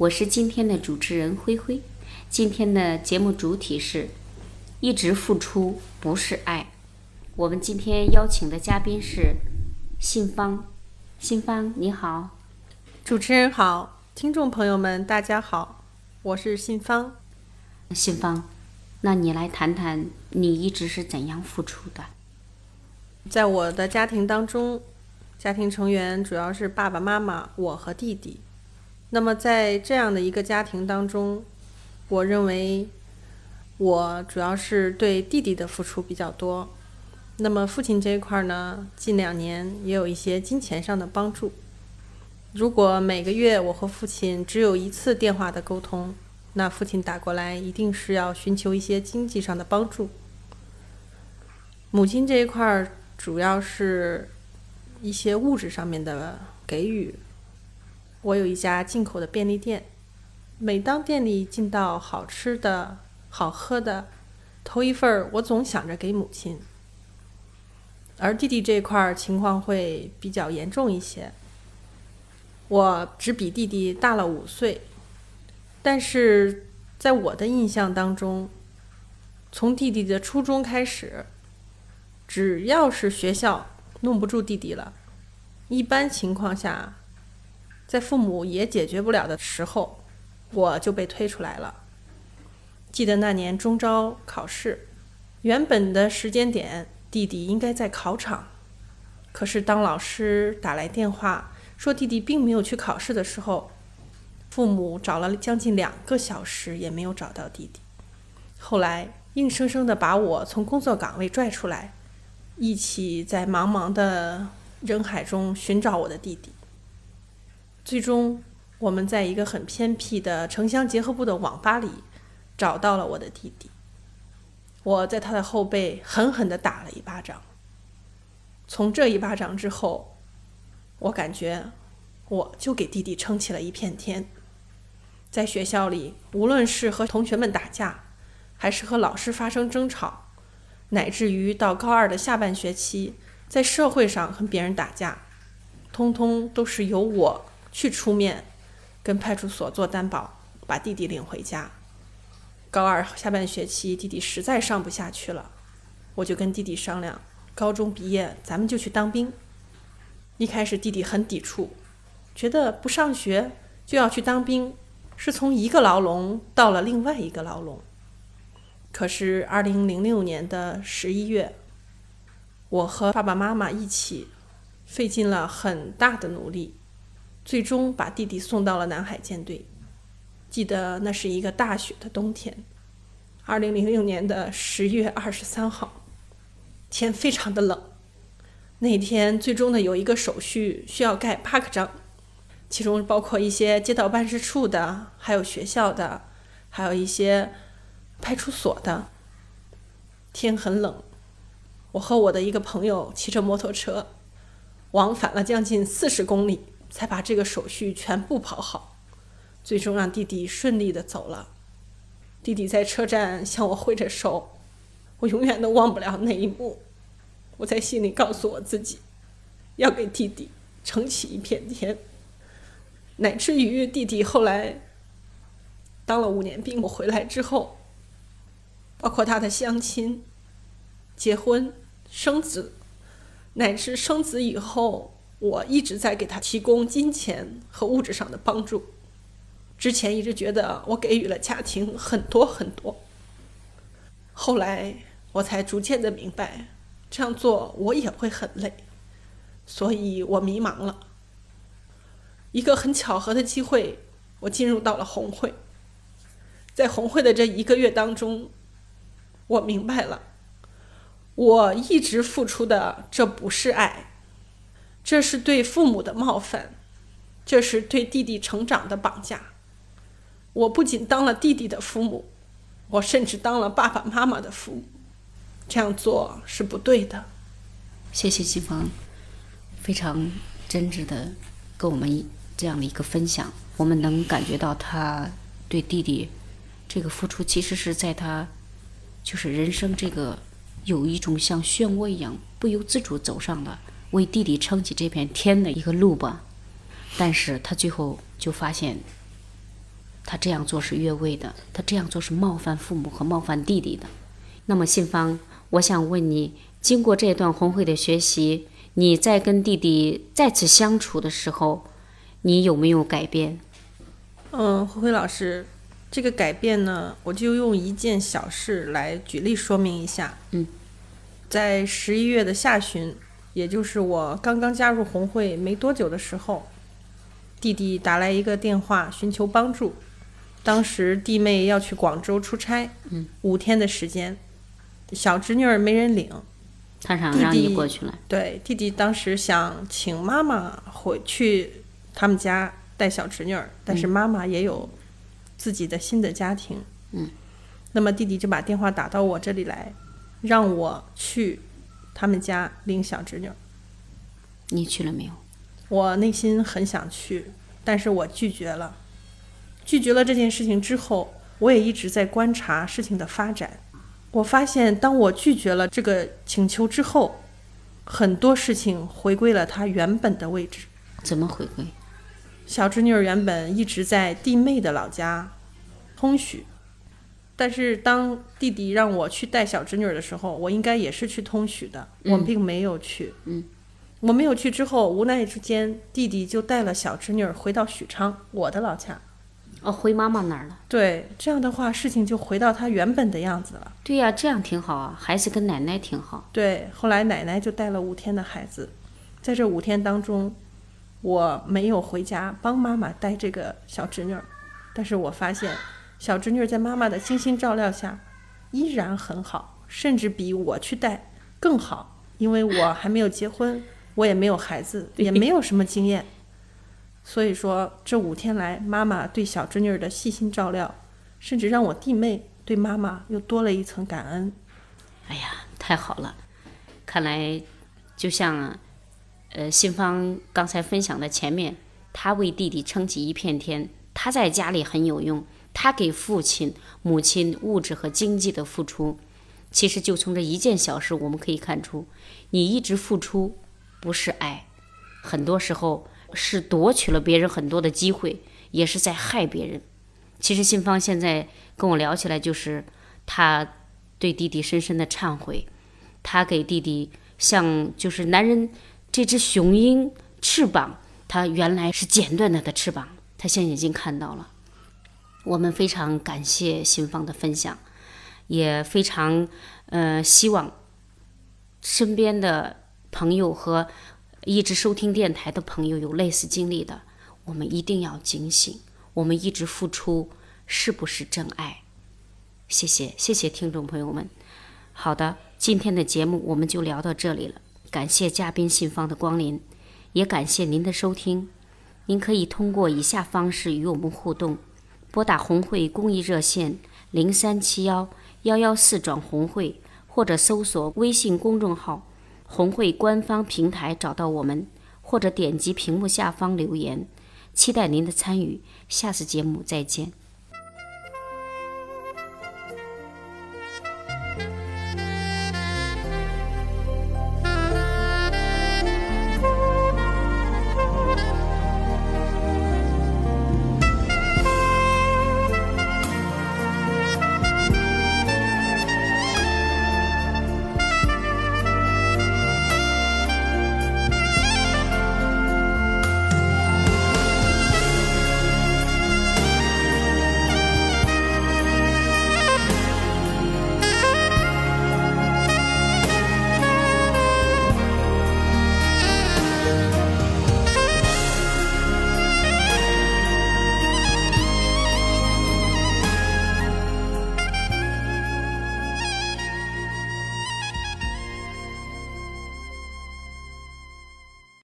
我是今天的主持人灰灰，今天的节目主体是“一直付出不是爱”。我们今天邀请的嘉宾是信芳，信芳你好，主持人好，听众朋友们大家好，我是信芳。信芳，那你来谈谈你一直是怎样付出的？在我的家庭当中，家庭成员主要是爸爸妈妈、我和弟弟。那么在这样的一个家庭当中，我认为我主要是对弟弟的付出比较多。那么父亲这一块呢，近两年也有一些金钱上的帮助。如果每个月我和父亲只有一次电话的沟通，那父亲打过来一定是要寻求一些经济上的帮助。母亲这一块主要是一些物质上面的给予。我有一家进口的便利店，每当店里进到好吃的、好喝的，头一份儿我总想着给母亲。而弟弟这块儿情况会比较严重一些，我只比弟弟大了五岁，但是在我的印象当中，从弟弟的初中开始，只要是学校弄不住弟弟了，一般情况下。在父母也解决不了的时候，我就被推出来了。记得那年中招考试，原本的时间点，弟弟应该在考场，可是当老师打来电话说弟弟并没有去考试的时候，父母找了将近两个小时也没有找到弟弟。后来硬生生的把我从工作岗位拽出来，一起在茫茫的人海中寻找我的弟弟。最终，我们在一个很偏僻的城乡结合部的网吧里找到了我的弟弟。我在他的后背狠狠地打了一巴掌。从这一巴掌之后，我感觉我就给弟弟撑起了一片天。在学校里，无论是和同学们打架，还是和老师发生争吵，乃至于到高二的下半学期，在社会上和别人打架，通通都是由我。去出面，跟派出所做担保，把弟弟领回家。高二下半学期，弟弟实在上不下去了，我就跟弟弟商量，高中毕业咱们就去当兵。一开始弟弟很抵触，觉得不上学就要去当兵，是从一个牢笼到了另外一个牢笼。可是二零零六年的十一月，我和爸爸妈妈一起，费尽了很大的努力。最终把弟弟送到了南海舰队。记得那是一个大雪的冬天，二零零六年的十月二十三号，天非常的冷。那天最终呢有一个手续需要盖八个章，其中包括一些街道办事处的，还有学校的，还有一些派出所的。天很冷，我和我的一个朋友骑着摩托车，往返了将近四十公里。才把这个手续全部跑好，最终让弟弟顺利的走了。弟弟在车站向我挥着手，我永远都忘不了那一幕。我在心里告诉我自己，要给弟弟撑起一片天。乃至于弟弟后来当了五年兵，我回来之后，包括他的相亲、结婚、生子，乃至生子以后。我一直在给他提供金钱和物质上的帮助，之前一直觉得我给予了家庭很多很多，后来我才逐渐的明白，这样做我也会很累，所以我迷茫了。一个很巧合的机会，我进入到了红会，在红会的这一个月当中，我明白了，我一直付出的这不是爱。这是对父母的冒犯，这是对弟弟成长的绑架。我不仅当了弟弟的父母，我甚至当了爸爸妈妈的父母。这样做是不对的。谢谢新芳，非常真挚的跟我们这样的一个分享，我们能感觉到他对弟弟这个付出，其实是在他就是人生这个有一种像漩涡一样不由自主走上了为弟弟撑起这片天的一个路吧。但是他最后就发现，他这样做是越位的，他这样做是冒犯父母和冒犯弟弟的。那么信芳。我想问你，经过这段红会的学习，你在跟弟弟再次相处的时候，你有没有改变？嗯，灰灰老师，这个改变呢，我就用一件小事来举例说明一下。嗯，在十一月的下旬，也就是我刚刚加入红会没多久的时候，弟弟打来一个电话寻求帮助。当时弟妹要去广州出差，嗯，五天的时间。小侄女儿没人领，他想让你过去了。对，弟弟当时想请妈妈回去他们家带小侄女儿，但是妈妈也有自己的新的家庭。嗯，那么弟弟就把电话打到我这里来，让我去他们家领小侄女。你去了没有？我内心很想去，但是我拒绝了。拒绝了这件事情之后，我也一直在观察事情的发展。我发现，当我拒绝了这个请求之后，很多事情回归了它原本的位置。怎么回归？小侄女原本一直在弟妹的老家通许，但是当弟弟让我去带小侄女儿的时候，我应该也是去通许的。我并没有去。嗯，我没有去之后，无奈之间，弟弟就带了小侄女儿回到许昌，我的老家。哦，回妈妈那儿了。对，这样的话，事情就回到他原本的样子了。对呀，这样挺好啊，孩子跟奶奶挺好。对，后来奶奶就带了五天的孩子，在这五天当中，我没有回家帮妈妈带这个小侄女儿，但是我发现小侄女在妈妈的精心照料下，依然很好，甚至比我去带更好，因为我还没有结婚，我也没有孩子，也没有什么经验。所以说，这五天来，妈妈对小侄女儿的细心照料，甚至让我弟妹对妈妈又多了一层感恩。哎呀，太好了！看来，就像，呃，新芳刚才分享的前面，他为弟弟撑起一片天，他在家里很有用，他给父亲、母亲物质和经济的付出，其实就从这一件小事，我们可以看出，你一直付出不是爱，很多时候。是夺取了别人很多的机会，也是在害别人。其实信芳现在跟我聊起来，就是他对弟弟深深的忏悔。他给弟弟像就是男人这只雄鹰翅膀，他原来是剪断了的翅膀，他现在已经看到了。我们非常感谢信芳的分享，也非常呃希望身边的朋友和。一直收听电台的朋友有类似经历的，我们一定要警醒。我们一直付出是不是真爱？谢谢，谢谢听众朋友们。好的，今天的节目我们就聊到这里了。感谢嘉宾信芳的光临，也感谢您的收听。您可以通过以下方式与我们互动：拨打红会公益热线零三七幺幺幺四转红会，或者搜索微信公众号。红会官方平台找到我们，或者点击屏幕下方留言，期待您的参与。下次节目再见。